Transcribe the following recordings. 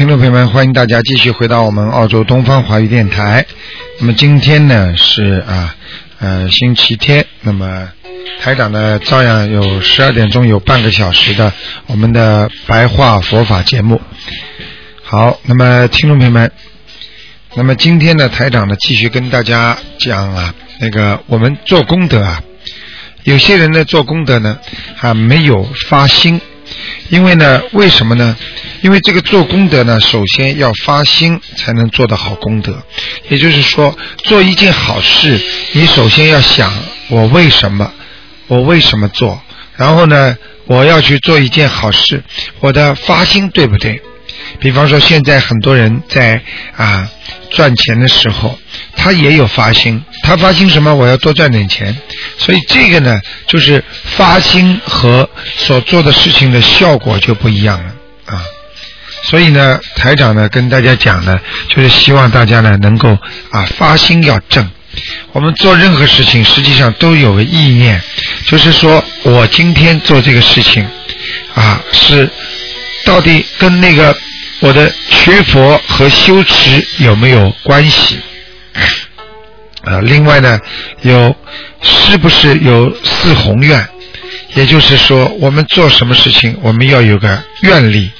听众朋友们，欢迎大家继续回到我们澳洲东方华语电台。那么今天呢是啊呃星期天，那么台长呢照样有十二点钟有半个小时的我们的白话佛法节目。好，那么听众朋友们，那么今天呢台长呢继续跟大家讲啊，那个我们做功德啊，有些人呢做功德呢还没有发心。因为呢，为什么呢？因为这个做功德呢，首先要发心才能做得好功德。也就是说，做一件好事，你首先要想我为什么，我为什么做？然后呢，我要去做一件好事，我的发心对不对？比方说，现在很多人在啊赚钱的时候，他也有发心，他发心什么？我要多赚点钱。所以这个呢，就是发心和所做的事情的效果就不一样了啊。所以呢，台长呢跟大家讲呢，就是希望大家呢能够啊发心要正。我们做任何事情，实际上都有个意念，就是说我今天做这个事情啊，是到底跟那个。我的学佛和修持有没有关系？啊，另外呢，有是不是有四宏愿？也就是说，我们做什么事情，我们要有个愿力。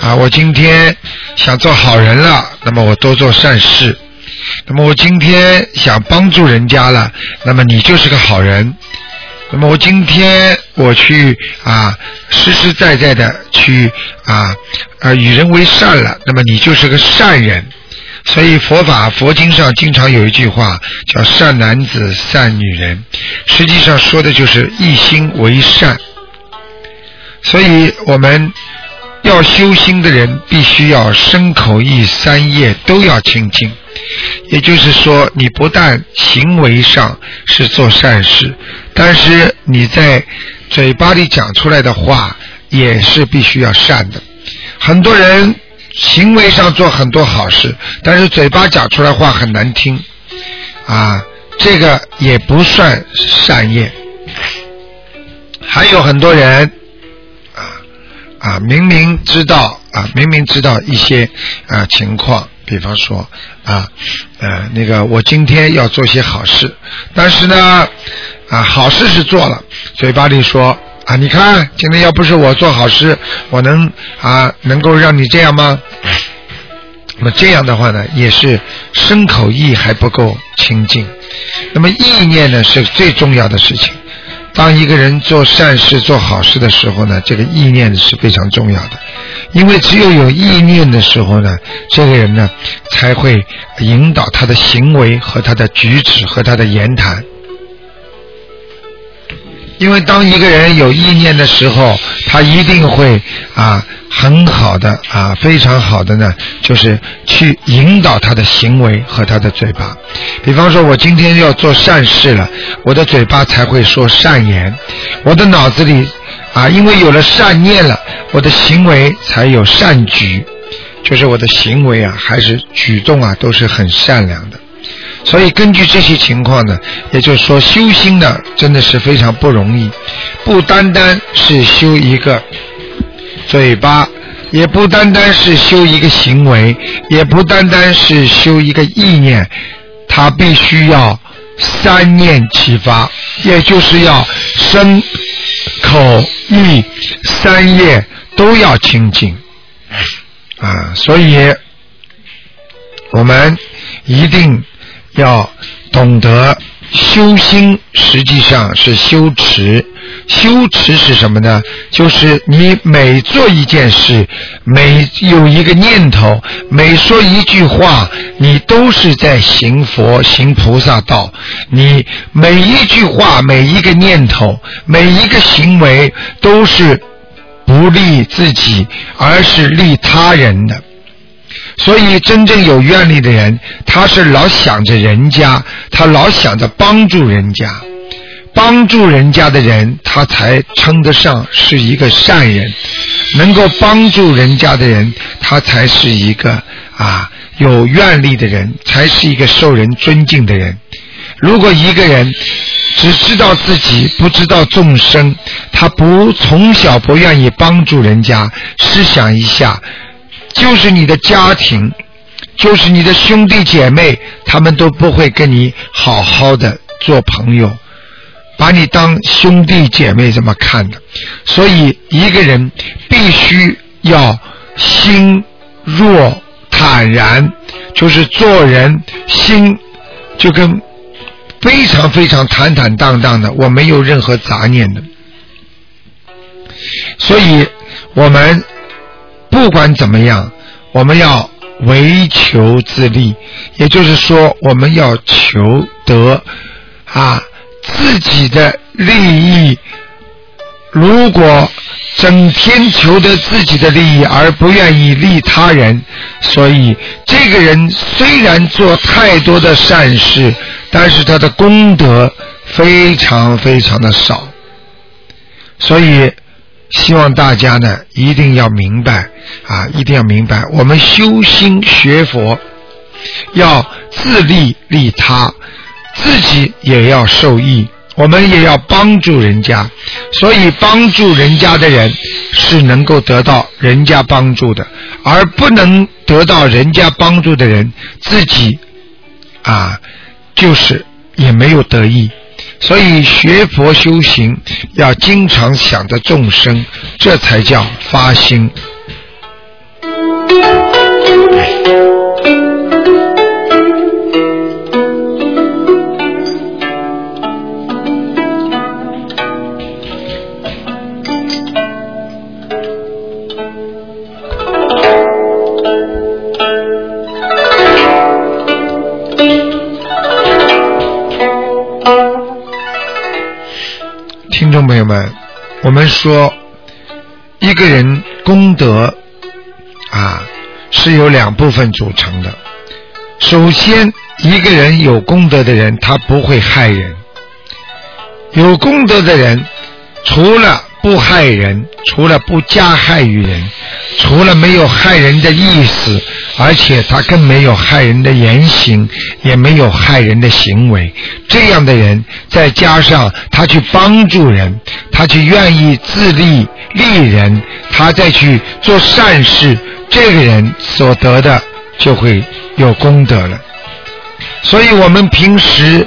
啊，我今天想做好人了，那么我多做善事。那么我今天想帮助人家了，那么你就是个好人。那么我今天我去啊，实实在在的去啊啊与人为善了，那么你就是个善人。所以佛法佛经上经常有一句话叫善男子善女人，实际上说的就是一心为善。所以我们要修心的人，必须要身口意三业都要清净。也就是说，你不但行为上是做善事，但是你在嘴巴里讲出来的话也是必须要善的。很多人行为上做很多好事，但是嘴巴讲出来话很难听，啊，这个也不算善业。还有很多人，啊啊，明明知道啊，明明知道一些啊情况。比方说啊，呃，那个我今天要做些好事，但是呢，啊，好事是做了，嘴巴里说啊，你看今天要不是我做好事，我能啊能够让你这样吗？那么这样的话呢，也是身口意还不够清净。那么意念呢是最重要的事情。当一个人做善事、做好事的时候呢，这个意念是非常重要的。因为只有有意念的时候呢，这个人呢才会引导他的行为和他的举止和他的言谈。因为当一个人有意念的时候，他一定会啊很好的啊非常好的呢，就是去引导他的行为和他的嘴巴。比方说，我今天要做善事了，我的嘴巴才会说善言，我的脑子里啊，因为有了善念了，我的行为才有善举，就是我的行为啊还是举动啊都是很善良的。所以根据这些情况呢，也就是说修心呢真的是非常不容易，不单单是修一个嘴巴，也不单单是修一个行为，也不单单是修一个意念，他必须要三念齐发，也就是要身、口、意三业都要清净啊！所以我们一定。要懂得修心实际上是修持，修持是什么呢？就是你每做一件事，每有一个念头，每说一句话，你都是在行佛、行菩萨道。你每一句话、每一个念头、每一个行为，都是不利自己，而是利他人的。所以，真正有愿力的人，他是老想着人家，他老想着帮助人家，帮助人家的人，他才称得上是一个善人。能够帮助人家的人，他才是一个啊有愿力的人，才是一个受人尊敬的人。如果一个人只知道自己，不知道众生，他不从小不愿意帮助人家，试想一下。就是你的家庭，就是你的兄弟姐妹，他们都不会跟你好好的做朋友，把你当兄弟姐妹这么看的。所以一个人必须要心若坦然，就是做人心就跟非常非常坦坦荡荡的，我没有任何杂念的。所以我们。不管怎么样，我们要为求自利，也就是说，我们要求得啊自己的利益。如果整天求得自己的利益而不愿意利他人，所以这个人虽然做太多的善事，但是他的功德非常非常的少。所以。希望大家呢一定要明白啊，一定要明白，我们修心学佛要自利利他，自己也要受益，我们也要帮助人家。所以帮助人家的人是能够得到人家帮助的，而不能得到人家帮助的人，自己啊就是也没有得益。所以学佛修行要经常想着众生，这才叫发心。朋友们，我们说一个人功德啊是由两部分组成的。首先，一个人有功德的人，他不会害人。有功德的人，除了不害人，除了不加害于人，除了没有害人的意思。而且他更没有害人的言行，也没有害人的行为。这样的人，再加上他去帮助人，他去愿意自利利人，他再去做善事，这个人所得的就会有功德了。所以我们平时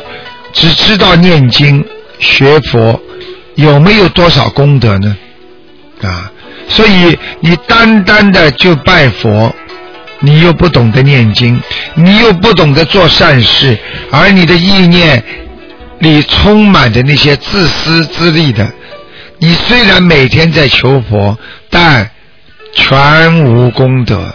只知道念经学佛，有没有多少功德呢？啊，所以你单单的就拜佛。你又不懂得念经，你又不懂得做善事，而你的意念里充满着那些自私自利的。你虽然每天在求佛，但全无功德。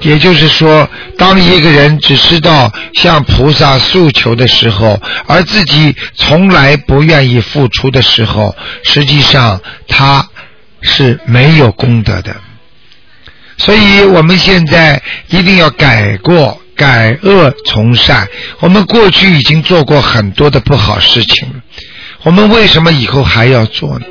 也就是说，当一个人只知道向菩萨诉求的时候，而自己从来不愿意付出的时候，实际上他是没有功德的。所以我们现在一定要改过，改恶从善。我们过去已经做过很多的不好事情了，我们为什么以后还要做呢？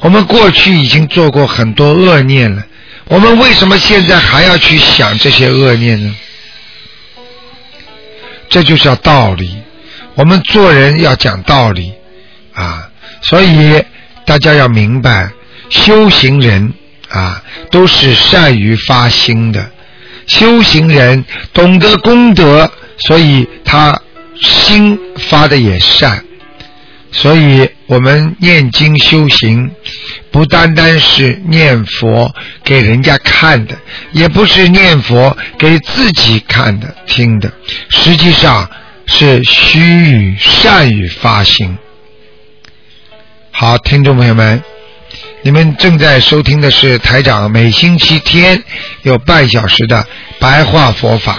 我们过去已经做过很多恶念了，我们为什么现在还要去想这些恶念呢？这就叫道理。我们做人要讲道理啊，所以大家要明白，修行人。啊，都是善于发心的修行人，懂得功德，所以他心发的也善。所以我们念经修行，不单单是念佛给人家看的，也不是念佛给自己看的、听的。实际上，是须臾善于发心。好，听众朋友们，你们正在收听的是台长每星期天有半小时的白话佛法。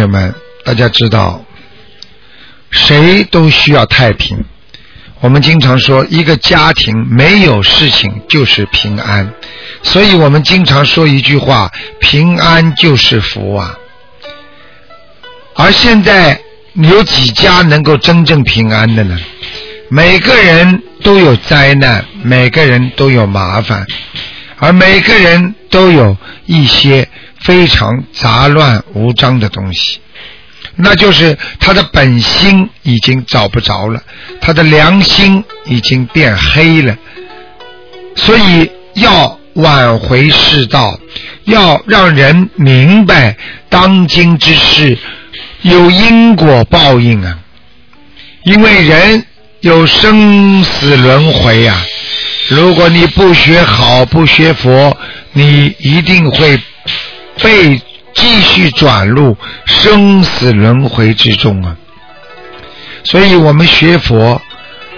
朋友们，大家知道，谁都需要太平。我们经常说，一个家庭没有事情就是平安，所以我们经常说一句话：平安就是福啊。而现在有几家能够真正平安的呢？每个人都有灾难，每个人都有麻烦，而每个人都有一些。非常杂乱无章的东西，那就是他的本心已经找不着了，他的良心已经变黑了，所以要挽回世道，要让人明白当今之事有因果报应啊，因为人有生死轮回啊，如果你不学好不学佛，你一定会。被继续转入生死轮回之中啊！所以我们学佛，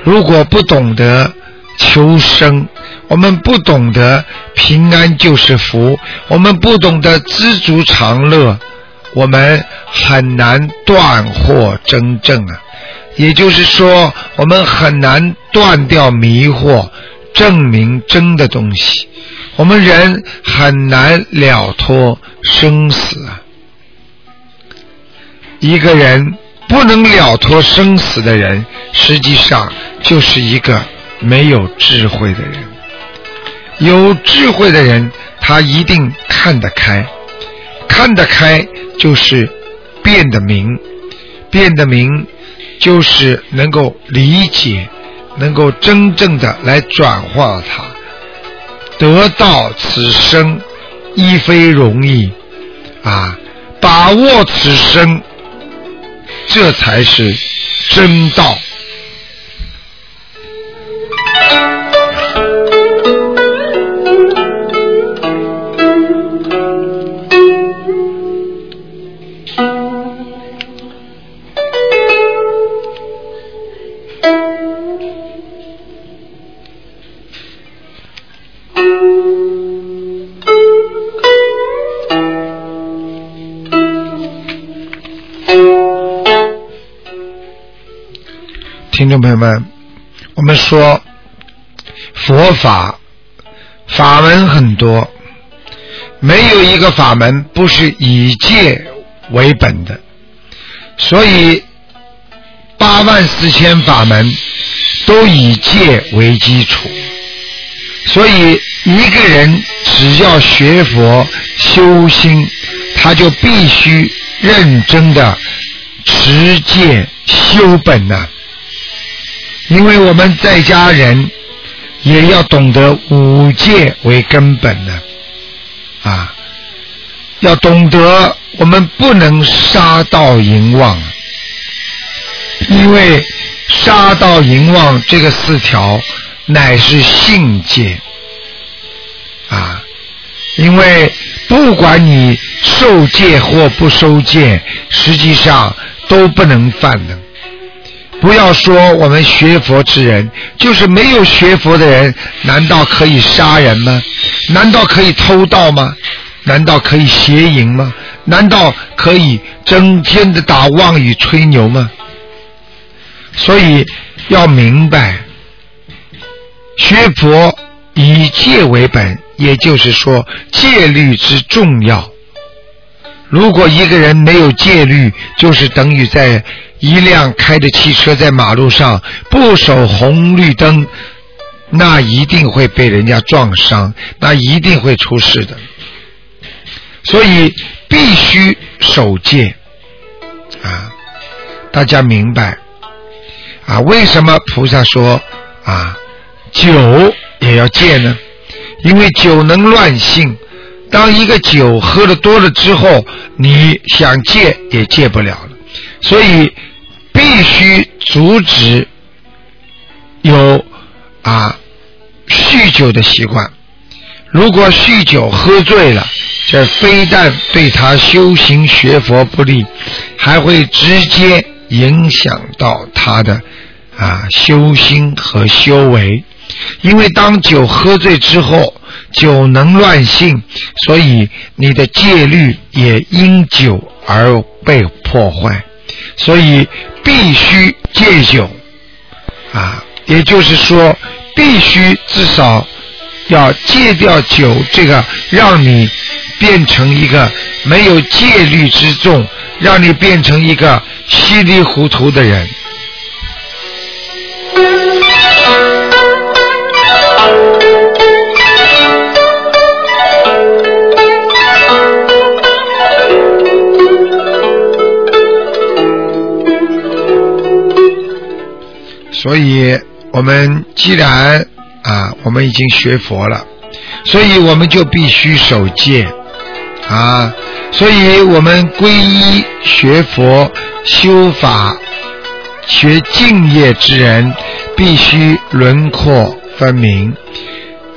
如果不懂得求生，我们不懂得平安就是福，我们不懂得知足常乐，我们很难断惑真正啊！也就是说，我们很难断掉迷惑，证明真的东西。我们人很难了脱生死啊！一个人不能了脱生死的人，实际上就是一个没有智慧的人。有智慧的人，他一定看得开，看得开就是变得明，变得明就是能够理解，能够真正的来转化它。得到此生亦非容易啊！把握此生，这才是真道。朋友们，我们说佛法法门很多，没有一个法门不是以戒为本的，所以八万四千法门都以戒为基础，所以一个人只要学佛修心，他就必须认真的持戒修本呐。因为我们在家人也要懂得五戒为根本的啊，要懂得我们不能杀盗淫妄，因为杀盗淫妄这个四条乃是性戒啊，因为不管你受戒或不受戒，实际上都不能犯的。不要说我们学佛之人，就是没有学佛的人，难道可以杀人吗？难道可以偷盗吗？难道可以邪淫吗？难道可以整天的打妄语吹牛吗？所以要明白，学佛以戒为本，也就是说戒律之重要。如果一个人没有戒律，就是等于在。一辆开着汽车在马路上不守红绿灯，那一定会被人家撞伤，那一定会出事的。所以必须守戒啊！大家明白啊？为什么菩萨说啊酒也要戒呢？因为酒能乱性。当一个酒喝的多了之后，你想戒也戒不了了，所以必须阻止有啊酗酒的习惯。如果酗酒喝醉了，这非但对他修行学佛不利，还会直接影响到他的啊修心和修为。因为当酒喝醉之后，酒能乱性，所以你的戒律也因酒而被破坏，所以必须戒酒啊！也就是说，必须至少要戒掉酒这个让你变成一个没有戒律之众，让你变成一个稀里糊涂的人。所以，我们既然啊，我们已经学佛了，所以我们就必须守戒啊。所以我们皈依学佛、修法、学敬业之人，必须轮廓分明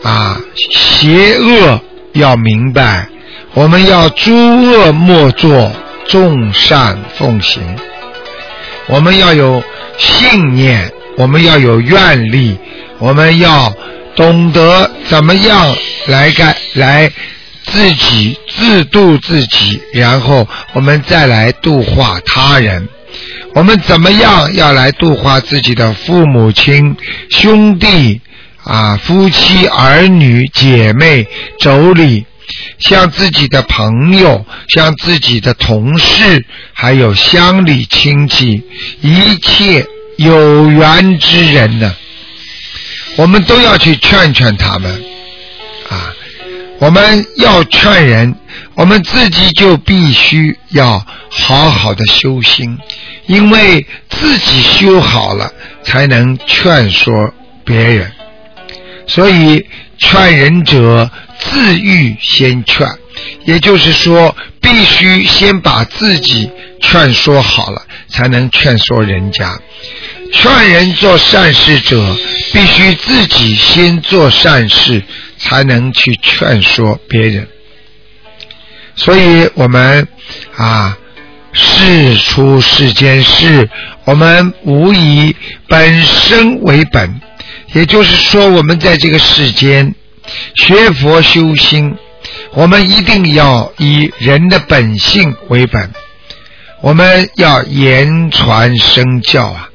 啊。邪恶要明白，我们要诸恶莫作，众善奉行。我们要有信念。我们要有愿力，我们要懂得怎么样来干来自己自度自己，然后我们再来度化他人。我们怎么样要来度化自己的父母亲、兄弟啊、夫妻、儿女、姐妹、妯娌，像自己的朋友、像自己的同事，还有乡里亲戚，一切。有缘之人呢，我们都要去劝劝他们啊！我们要劝人，我们自己就必须要好好的修心，因为自己修好了，才能劝说别人。所以，劝人者自欲先劝，也就是说，必须先把自己劝说好了，才能劝说人家。劝人做善事者，必须自己先做善事，才能去劝说别人。所以，我们啊，事出世间事，我们无以本身为本。也就是说，我们在这个世间学佛修心，我们一定要以人的本性为本。我们要言传身教啊。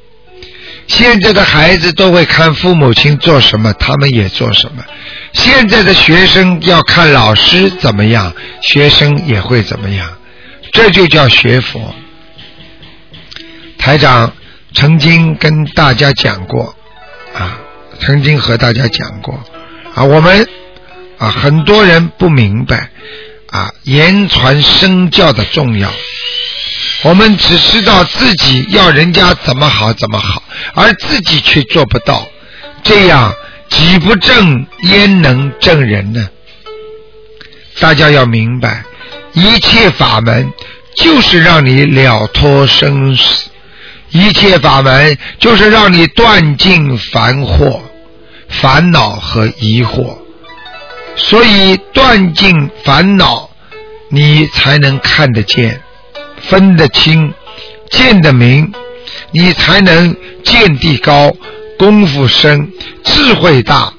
现在的孩子都会看父母亲做什么，他们也做什么。现在的学生要看老师怎么样，学生也会怎么样。这就叫学佛。台长曾经跟大家讲过，啊，曾经和大家讲过，啊，我们啊很多人不明白，啊，言传身教的重要。我们只知道自己要人家怎么好怎么好，而自己却做不到，这样己不正焉能正人呢？大家要明白，一切法门就是让你了脱生死，一切法门就是让你断尽烦惑、烦恼和疑惑，所以断尽烦恼，你才能看得见。分得清，见得明，你才能见地高，功夫深，智慧大。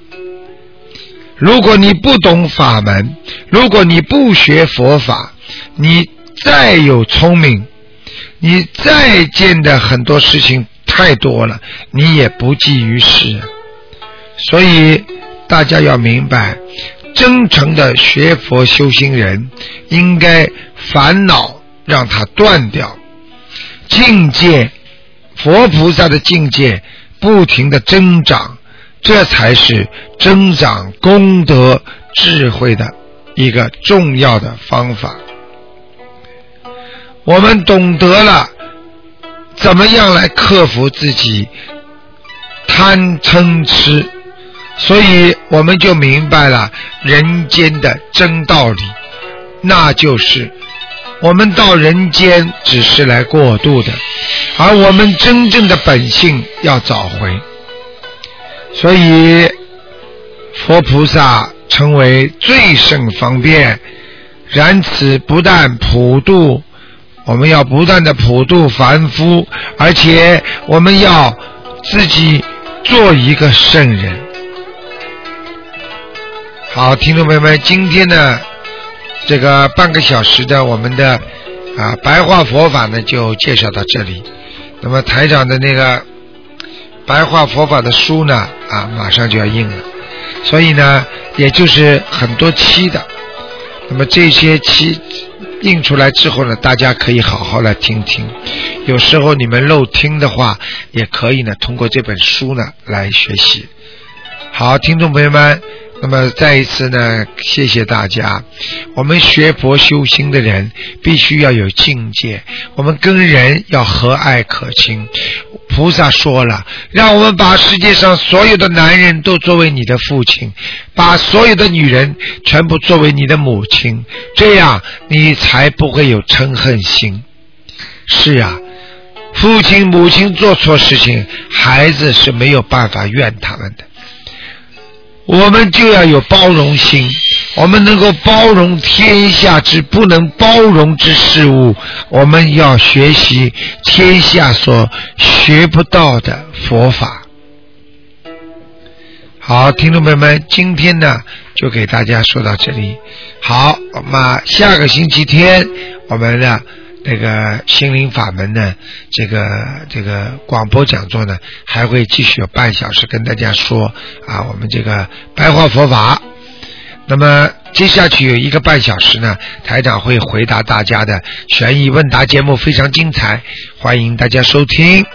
如果你不懂法门，如果你不学佛法，你再有聪明，你再见的很多事情太多了，你也不济于事。所以大家要明白，真诚的学佛修心人，应该烦恼。让它断掉，境界佛菩萨的境界不停的增长，这才是增长功德智慧的一个重要的方法。我们懂得了怎么样来克服自己贪嗔痴，所以我们就明白了人间的真道理，那就是我们到人间只是来过渡的，而我们真正的本性要找回。所以佛菩萨称为最胜方便，然此不但普度。我们要不断的普度凡夫，而且我们要自己做一个圣人。好，听众朋友们，今天呢，这个半个小时的我们的啊白话佛法呢，就介绍到这里。那么台长的那个白话佛法的书呢，啊，马上就要印了，所以呢，也就是很多期的。那么这些期。印出来之后呢，大家可以好好来听听。有时候你们漏听的话，也可以呢，通过这本书呢来学习。好，听众朋友们。那么再一次呢，谢谢大家。我们学佛修心的人必须要有境界，我们跟人要和蔼可亲。菩萨说了，让我们把世界上所有的男人都作为你的父亲，把所有的女人全部作为你的母亲，这样你才不会有嗔恨心。是啊，父亲母亲做错事情，孩子是没有办法怨他们的。我们就要有包容心，我们能够包容天下之不能包容之事物，我们要学习天下所学不到的佛法。好，听众朋友们，今天呢就给大家说到这里。好，那么下个星期天我们呢？那个心灵法门呢，这个这个广播讲座呢，还会继续有半小时跟大家说啊，我们这个白话佛法。那么接下去有一个半小时呢，台长会回答大家的悬疑问答节目，非常精彩，欢迎大家收听。